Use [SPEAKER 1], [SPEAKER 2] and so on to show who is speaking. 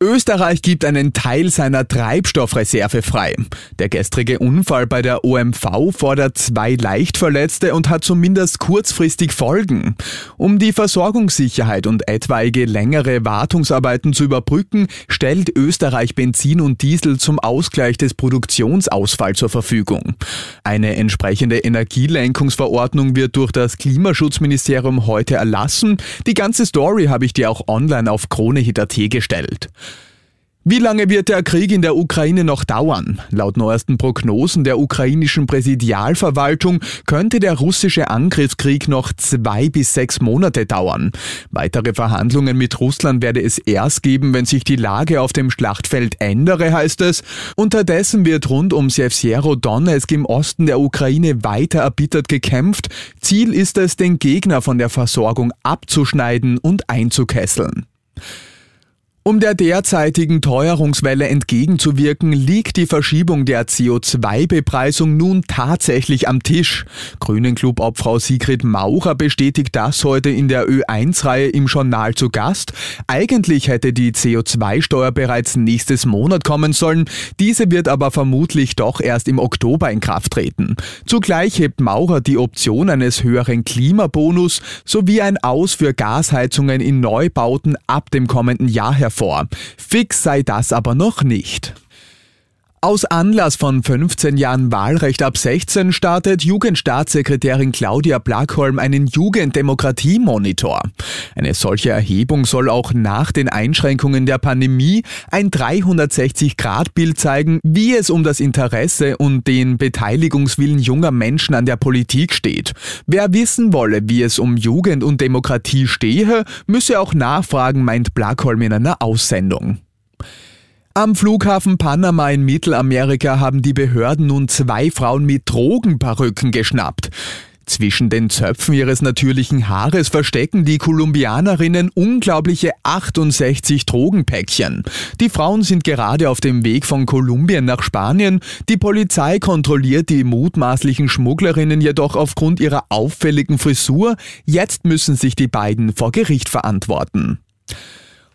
[SPEAKER 1] Österreich gibt einen Teil seiner Treibstoffreserve frei. Der gestrige Unfall bei der OMV fordert zwei Leichtverletzte und hat zumindest kurzfristig Folgen. Um die Versorgungssicherheit und etwaige längere Wartungsarbeiten zu überbrücken, stellt Österreich Benzin und Diesel zum Ausgleich des Produktionsausfalls zur Verfügung. Eine entsprechende Energielenkungsverordnung wird durch das Klimaschutzministerium heute erlassen. Die ganze Story habe ich dir auch online auf KroneHit.at gestellt. Wie lange wird der Krieg in der Ukraine noch dauern? Laut neuesten Prognosen der ukrainischen Präsidialverwaltung könnte der russische Angriffskrieg noch zwei bis sechs Monate dauern. Weitere Verhandlungen mit Russland werde es erst geben, wenn sich die Lage auf dem Schlachtfeld ändere, heißt es. Unterdessen wird rund um Sevsiero Donetsk im Osten der Ukraine weiter erbittert gekämpft. Ziel ist es, den Gegner von der Versorgung abzuschneiden und einzukesseln. Um der derzeitigen Teuerungswelle entgegenzuwirken, liegt die Verschiebung der CO2-Bepreisung nun tatsächlich am Tisch. Grünen Club-Obfrau Sigrid Maucher bestätigt das heute in der Ö1-Reihe im Journal zu Gast. Eigentlich hätte die CO2-Steuer bereits nächstes Monat kommen sollen. Diese wird aber vermutlich doch erst im Oktober in Kraft treten. Zugleich hebt Maucher die Option eines höheren Klimabonus sowie ein Aus für Gasheizungen in Neubauten ab dem kommenden Jahr hervor vor. Fix sei das aber noch nicht. Aus Anlass von 15 Jahren Wahlrecht ab 16 startet Jugendstaatssekretärin Claudia Blackholm einen Jugenddemokratie-Monitor. Eine solche Erhebung soll auch nach den Einschränkungen der Pandemie ein 360-Grad-Bild zeigen, wie es um das Interesse und den Beteiligungswillen junger Menschen an der Politik steht. Wer wissen wolle, wie es um Jugend und Demokratie stehe, müsse auch nachfragen, meint Blackholm in einer Aussendung. Am Flughafen Panama in Mittelamerika haben die Behörden nun zwei Frauen mit Drogenperücken geschnappt. Zwischen den Zöpfen ihres natürlichen Haares verstecken die Kolumbianerinnen unglaubliche 68 Drogenpäckchen. Die Frauen sind gerade auf dem Weg von Kolumbien nach Spanien. Die Polizei kontrolliert die mutmaßlichen Schmugglerinnen jedoch aufgrund ihrer auffälligen Frisur. Jetzt müssen sich die beiden vor Gericht verantworten.